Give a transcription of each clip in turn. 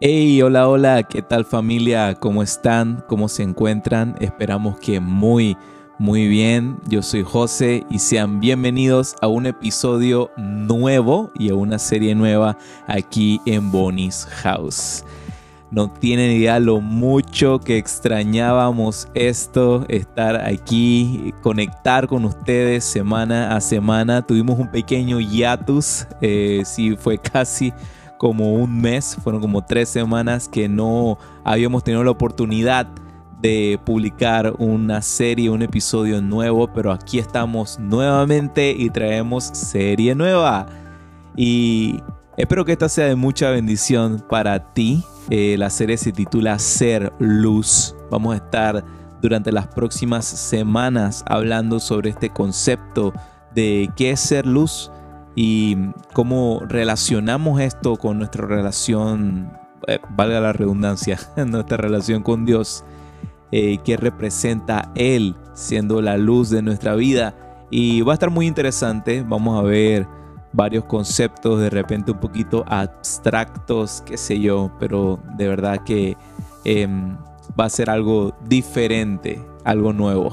Hey, hola, hola, ¿qué tal familia? ¿Cómo están? ¿Cómo se encuentran? Esperamos que muy, muy bien. Yo soy José y sean bienvenidos a un episodio nuevo y a una serie nueva aquí en Bonnie's House. No tienen idea lo mucho que extrañábamos esto, estar aquí, conectar con ustedes semana a semana. Tuvimos un pequeño hiatus, eh, sí fue casi como un mes, fueron como tres semanas que no habíamos tenido la oportunidad de publicar una serie, un episodio nuevo, pero aquí estamos nuevamente y traemos serie nueva. Y espero que esta sea de mucha bendición para ti. Eh, la serie se titula Ser Luz. Vamos a estar durante las próximas semanas hablando sobre este concepto de qué es ser luz y cómo relacionamos esto con nuestra relación, eh, valga la redundancia, nuestra relación con Dios, eh, que representa Él siendo la luz de nuestra vida. Y va a estar muy interesante, vamos a ver varios conceptos de repente un poquito abstractos, qué sé yo, pero de verdad que em, va a ser algo diferente algo nuevo.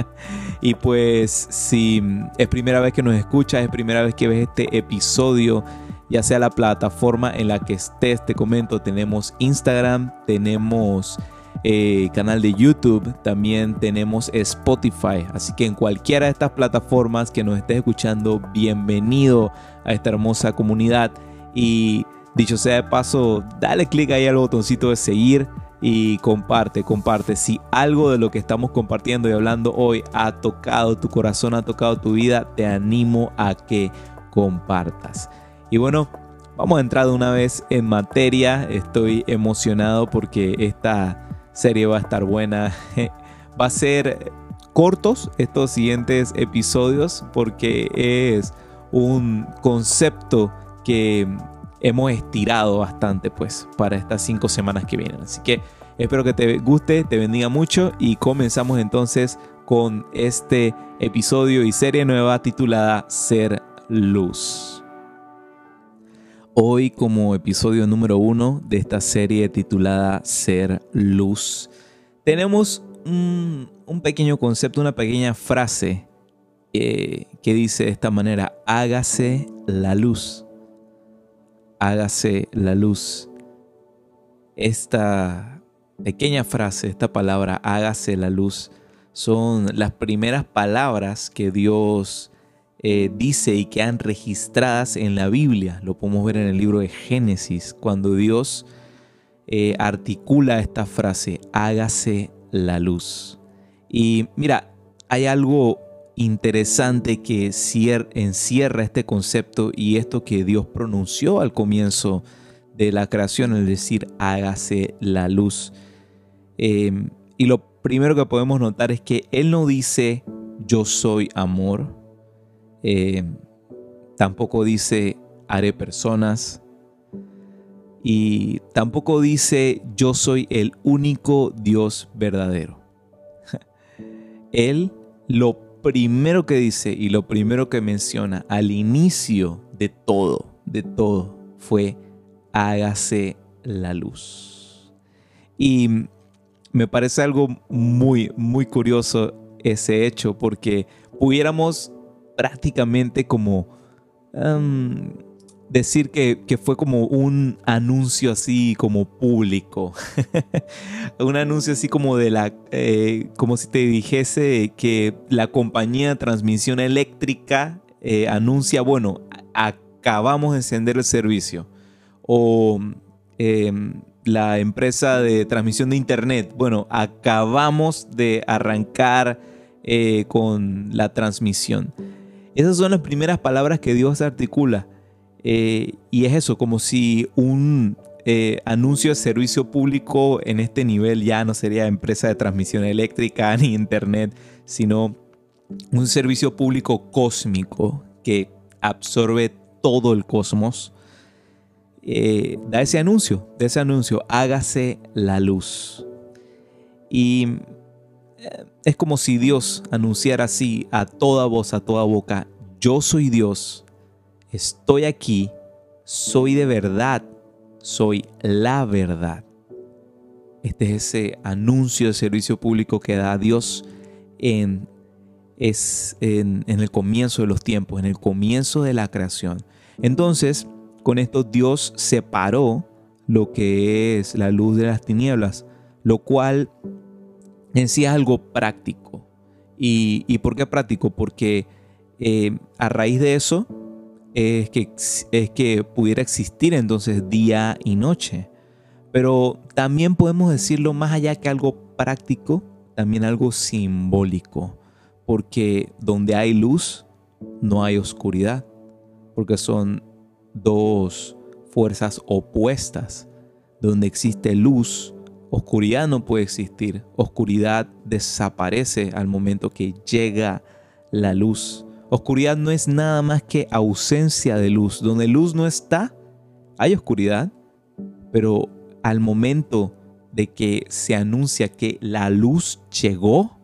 y pues si es primera vez que nos escuchas, es primera vez que ves este episodio, ya sea la plataforma en la que estés, te comento, tenemos Instagram, tenemos eh, canal de YouTube, también tenemos Spotify. Así que en cualquiera de estas plataformas que nos estés escuchando, bienvenido a esta hermosa comunidad. Y dicho sea de paso, dale click ahí al botoncito de seguir y comparte, comparte. Si algo de lo que estamos compartiendo y hablando hoy ha tocado tu corazón, ha tocado tu vida, te animo a que compartas. Y bueno, vamos a entrar de una vez en materia. Estoy emocionado porque esta serie va a estar buena. Va a ser cortos estos siguientes episodios porque es un concepto que hemos estirado bastante pues para estas cinco semanas que vienen. Así que espero que te guste, te bendiga mucho y comenzamos entonces con este episodio y serie nueva titulada Ser Luz. Hoy como episodio número uno de esta serie titulada Ser Luz, tenemos un, pequeño concepto, una pequeña frase eh, que dice de esta manera, hágase la luz hágase la luz. Esta pequeña frase, esta palabra, hágase la luz, son las primeras palabras que Dios eh, dice y que han registradas en la Biblia. Lo podemos ver en el libro de Génesis, cuando Dios eh, articula esta frase, hágase la luz. Y mira, hay algo interesante que encierra este concepto y esto que Dios pronunció al comienzo de la creación, es decir, hágase la luz. Em, y lo primero que podemos notar es que Él no dice yo soy amor, em, tampoco dice haré personas, y tampoco dice yo soy el único Dios verdadero. Él lo primero que dice y lo primero que menciona al inicio de todo, de todo, fue hágase la luz. Y me parece algo muy, muy curioso ese hecho porque pudiéramos prácticamente como decir que, fue como un anuncio así como público. un anuncio así como de la, eh, como si te dijese que la compañía de transmisión eléctrica eh, anuncia, bueno, acabamos de encender el servicio. O em, la empresa de transmisión de internet, bueno, acabamos de arrancar eh, con la transmisión. Esas son las primeras palabras que Dios articula. Eh, y es eso, como si un eh, anuncio de servicio público en este nivel ya no sería empresa de transmisión eléctrica ni internet, sino un servicio público cósmico que absorbe todo el cosmos. Eh, da ese anuncio, de ese anuncio, hágase la luz. Y es como si Dios anunciara así a toda voz, a toda boca, yo soy Dios estoy aquí, soy de verdad, soy la verdad. Este es ese anuncio de servicio público que da Dios en, es en, el comienzo de los tiempos, en el comienzo de la creación. Entonces, con esto Dios separó lo que es la luz de las tinieblas, lo cual en sí es algo práctico. ¿Y, por qué práctico? Porque eh, a raíz de eso es que, es que pudiera existir entonces día y noche. Pero también podemos decirlo más allá que algo práctico, también algo simbólico. Porque donde hay luz, no hay oscuridad. Porque son dos fuerzas opuestas. Donde existe luz, oscuridad no puede existir. Oscuridad desaparece al momento que llega la luz. Oscuridad no es nada más que ausencia de luz. Donde luz no está, hay oscuridad. Pero al momento de que se anuncia que la luz llegó,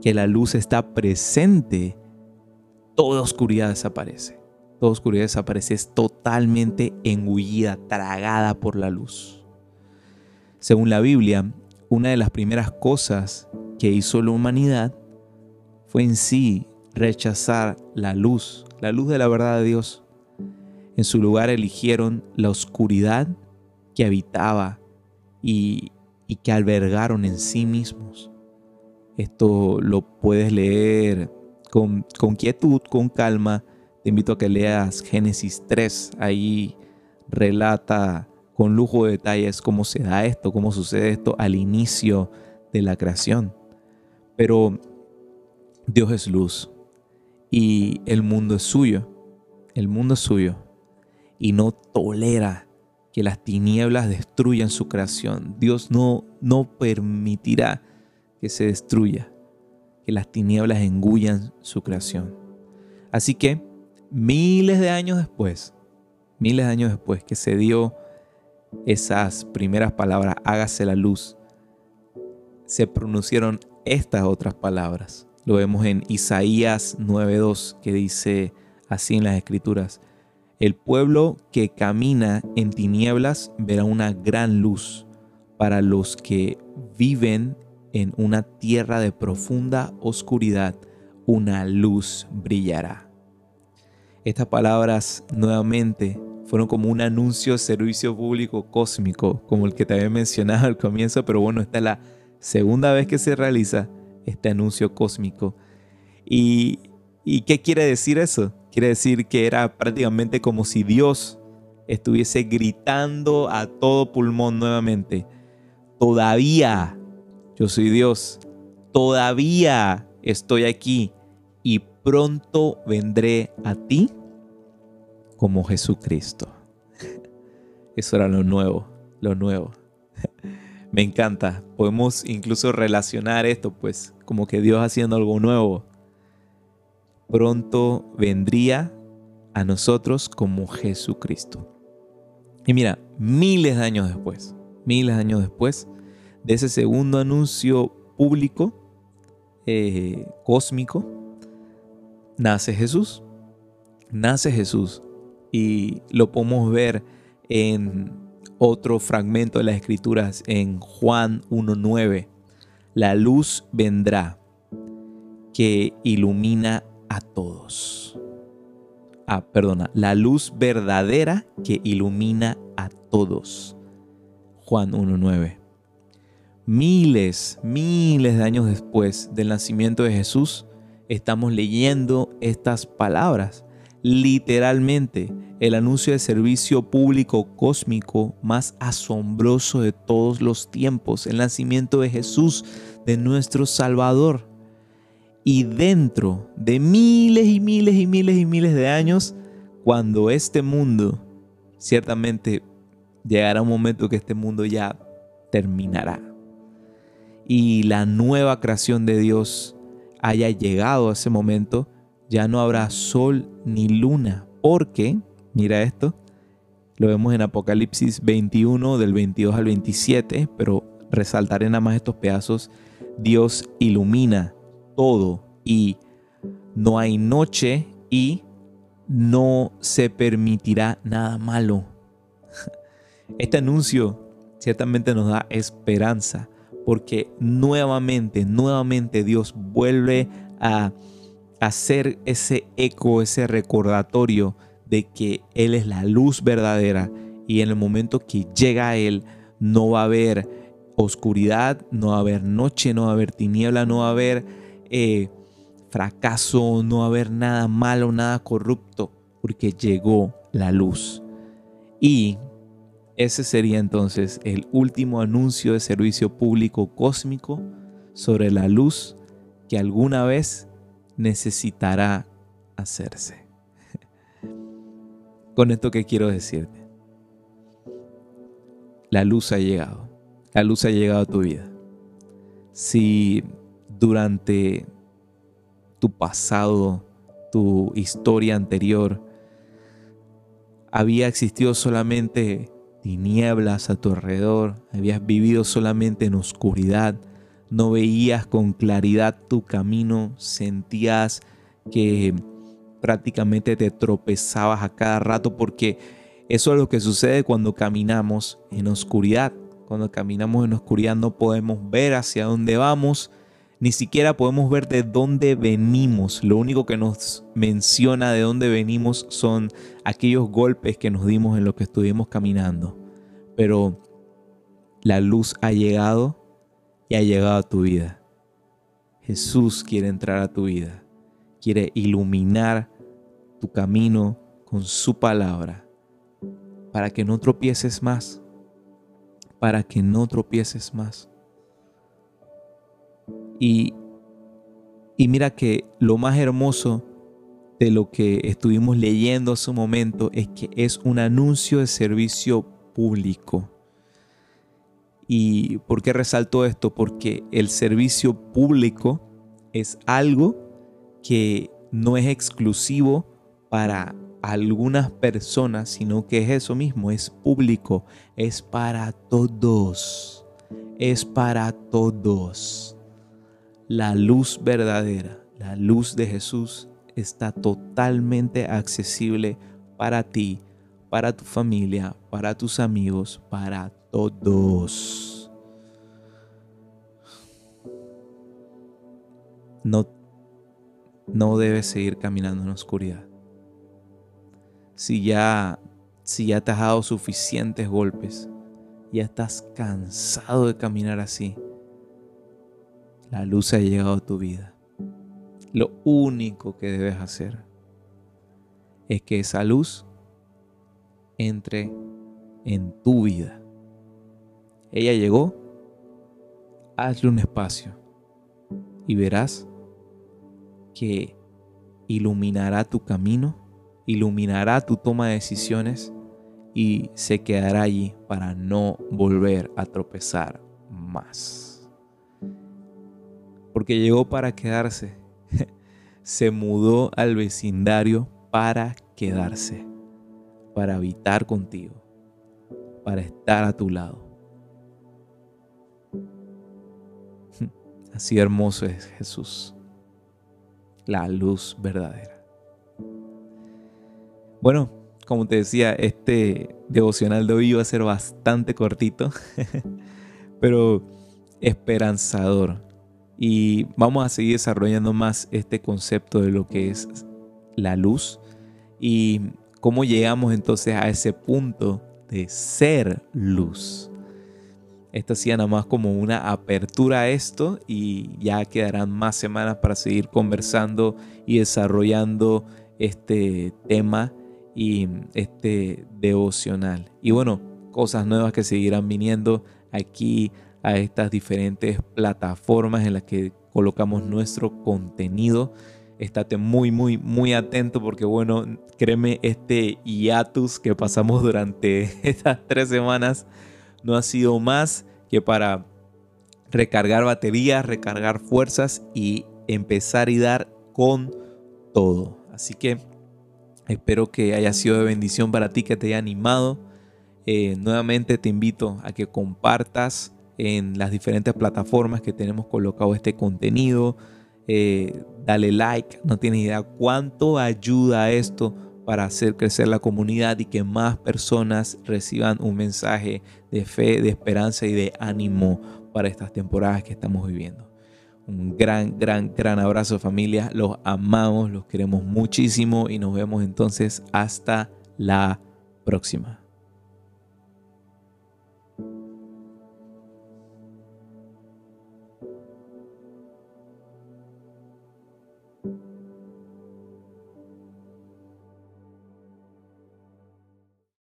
que la luz está presente, toda oscuridad desaparece toda oscuridad desaparece, es totalmente engullida, tragada por la luz. Según la Biblia, una de las primeras cosas que hizo la humanidad fue en sí rechazar la luz, la luz de la verdad de Dios. En su lugar eligieron la oscuridad que habitaba y, y que albergaron en sí mismos. Esto lo puedes leer con, con quietud, con calma, te invito a que leas Génesis 3. Ahí relata con lujo de detalles cómo se da esto, cómo sucede esto al inicio de la creación. Pero Dios es luz y el mundo es suyo. El mundo es suyo y no tolera que las tinieblas destruyan su creación. Dios no, no permitirá que se destruya, que las tinieblas engullan su creación. Así que miles de años después, miles de años después que se dio esas primeras palabras, hágase la luz, se pronunciaron estas otras palabras. Lo vemos en Isaías 9.2 que dice así en las escrituras, el pueblo que camina en tinieblas verá una gran luz para los que viven en una tierra de profunda oscuridad, una luz brillará. Estas palabras nuevamente fueron como un anuncio de servicio público cósmico, como el que te había mencionado al comienzo, pero bueno, esta es la segunda vez que se realiza este anuncio cósmico. ¿Y, ¿Y qué quiere decir eso? Quiere decir que era prácticamente como si Dios estuviese gritando a todo pulmón nuevamente, todavía yo soy Dios, todavía estoy aquí y pronto vendré a ti como Jesucristo. Eso era lo nuevo, lo nuevo. Me encanta. Podemos incluso relacionar esto, pues, como que Dios haciendo algo nuevo. Pronto vendría a nosotros como Jesucristo. Y mira, miles de años después, miles de años después de ese segundo anuncio público, eh, cósmico, nace Jesús. Nace Jesús. Y lo podemos ver en otro fragmento de las Escrituras, en Juan 1.9. La luz vendrá que ilumina a todos. Ah, perdona, la luz verdadera que ilumina a todos. Juan 1.9. Miles, miles de años después del nacimiento de Jesús, estamos leyendo estas palabras. Literalmente, el anuncio de servicio público cósmico más asombroso de todos los tiempos, el nacimiento de Jesús, de nuestro Salvador. Y dentro de miles y miles y miles y miles de años, cuando este mundo, ciertamente llegará un momento que este mundo ya terminará. Y la nueva creación de Dios haya llegado a ese momento, ya no habrá sol ni luna, porque, mira esto, lo vemos en Apocalipsis 21 del 22 al 27, pero resaltaré nada más estos pedazos, Dios ilumina todo y no hay noche y no se permitirá nada malo. Este anuncio ciertamente nos da esperanza porque nuevamente, nuevamente Dios vuelve a hacer ese eco, ese recordatorio de que Él es la luz verdadera y en el momento que llega a Él no va a haber oscuridad, no va a haber noche, no va a haber tiniebla, no va a haber eh, fracaso, no va a haber nada malo, nada corrupto, porque llegó la luz. Y ese sería entonces el último anuncio de servicio público cósmico sobre la luz que alguna vez necesitará hacerse. Con esto que quiero decirte, la luz ha llegado, la luz ha llegado a tu vida. Si durante tu pasado, tu historia anterior, había existido solamente tinieblas a tu alrededor, habías vivido solamente en oscuridad, no veías con claridad tu camino, sentías que prácticamente te tropezabas a cada rato porque eso es lo que sucede cuando caminamos en oscuridad. Cuando caminamos en oscuridad no podemos ver hacia dónde vamos, ni siquiera podemos ver de dónde venimos. Lo único que nos menciona de dónde venimos son aquellos golpes que nos dimos en lo que estuvimos caminando. Pero la luz ha llegado y ha llegado a tu vida. Jesús quiere entrar a tu vida. Quiere iluminar tu camino con su palabra para que no tropieces más. Para que no tropieces más. Y, mira que lo más hermoso de lo que estuvimos leyendo hace un momento es que es un anuncio de servicio público. ¿Y por qué resalto esto? Porque el servicio público es algo que no es exclusivo para algunas personas, sino que es eso mismo, es público, es para todos, es para todos. La luz verdadera, la luz de Jesús está totalmente accesible para ti, para tu familia, para tus amigos, para todos. No, no debes seguir caminando en oscuridad. Si ya, si ya te has dado suficientes golpes, ya estás cansado de caminar así, la luz ha llegado a tu vida. Lo único que debes hacer es que esa luz entre en tu vida. Ella llegó, hazle un espacio y verás que iluminará tu camino, iluminará tu toma de decisiones y se quedará allí para no volver a tropezar más porque llegó para quedarse. Se mudó al vecindario para quedarse, para habitar contigo, para estar a tu lado. Así hermoso es Jesús, la luz verdadera. Bueno, como te decía, este devocional de hoy iba a ser bastante cortito, pero esperanzador y vamos a seguir desarrollando más este concepto de lo que es la luz y cómo llegamos entonces a ese punto de ser luz. Esto hacía nada más como una apertura a esto y ya quedarán más semanas para seguir conversando y desarrollando este tema y este devocional. Y bueno, cosas nuevas que seguirán viniendo aquí a estas diferentes plataformas en las que colocamos nuestro contenido. Estate muy, muy, muy atento porque, bueno, créeme, este hiatus que pasamos durante estas tres semanas no ha sido más que para recargar baterías, recargar fuerzas y empezar y dar con todo. Así que espero que haya sido de bendición para ti, que te haya animado. Eh, nuevamente te invito a que compartas en las diferentes plataformas que tenemos colocado este contenido. Eh, dale like, no tienes idea cuánto ayuda esto para hacer crecer la comunidad y que más personas reciban un mensaje de fe, de esperanza y de ánimo para estas temporadas que estamos viviendo. Un gran, gran, gran abrazo familia. Los amamos, los queremos muchísimo y nos vemos entonces hasta la próxima.